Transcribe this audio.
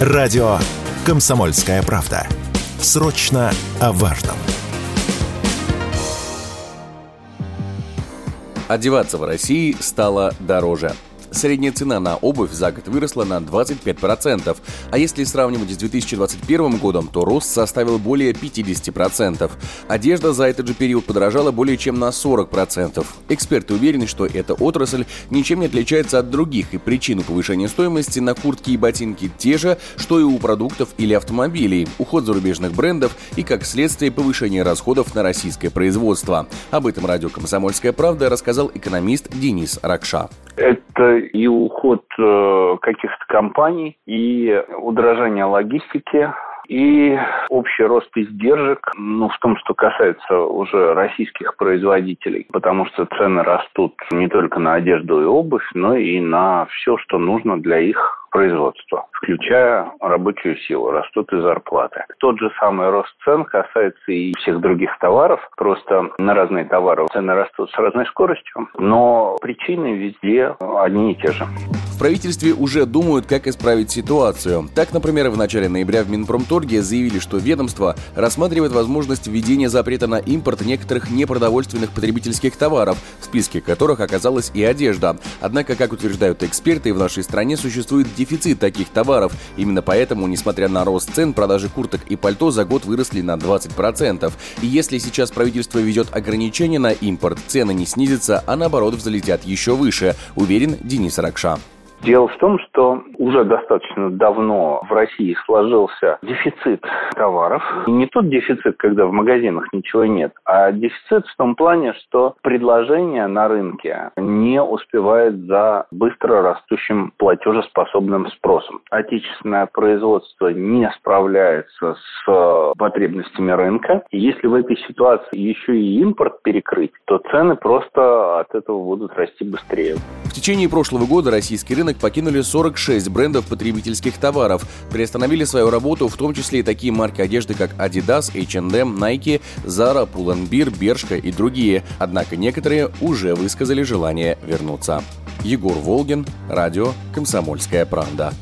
Радио «Комсомольская правда». Срочно о важном. Одеваться в России стало дороже. Средняя цена на обувь за год выросла на 25%, а если сравнивать с 2021 годом, то рост составил более 50%. Одежда за этот же период подорожала более чем на 40%. Эксперты уверены, что эта отрасль ничем не отличается от других, и причины повышения стоимости на куртки и ботинки те же, что и у продуктов или автомобилей, уход зарубежных брендов и, как следствие, повышение расходов на российское производство. Об этом радио «Комсомольская правда» рассказал экономист Денис Ракша. Это и уход э, каких-то компаний, и удорожание логистики, и общий рост издержек, ну, в том, что касается уже российских производителей, потому что цены растут не только на одежду и обувь, но и на все, что нужно для их производства, включая рабочую силу, растут и зарплаты. Тот же самый рост цен касается и всех других товаров, просто на разные товары цены растут с разной скоростью, но причины везде одни и те же. Правительстве уже думают, как исправить ситуацию. Так, например, в начале ноября в Минпромторге заявили, что ведомство рассматривает возможность введения запрета на импорт некоторых непродовольственных потребительских товаров, в списке которых оказалась и одежда. Однако, как утверждают эксперты, в нашей стране существует дефицит таких товаров. Именно поэтому, несмотря на рост цен, продажи курток и пальто за год выросли на 20%. И если сейчас правительство ведет ограничения на импорт, цены не снизятся, а наоборот взлетят еще выше, уверен Денис Ракша. Дело в том, что уже достаточно давно в России сложился дефицит товаров. И не тот дефицит, когда в магазинах ничего нет, а дефицит в том плане, что предложение на рынке не успевает за быстро растущим платежеспособным спросом. Отечественное производство не справляется с потребностями рынка. И если в этой ситуации еще и импорт перекрыть, то цены просто от этого будут расти быстрее. В течение прошлого года российский рынок покинули 46 брендов потребительских товаров. Приостановили свою работу в том числе и такие марки одежды, как Adidas, H&M, Nike, Zara, Pull&Bear, Bershka и другие. Однако некоторые уже высказали желание вернуться. Егор Волгин, радио «Комсомольская правда».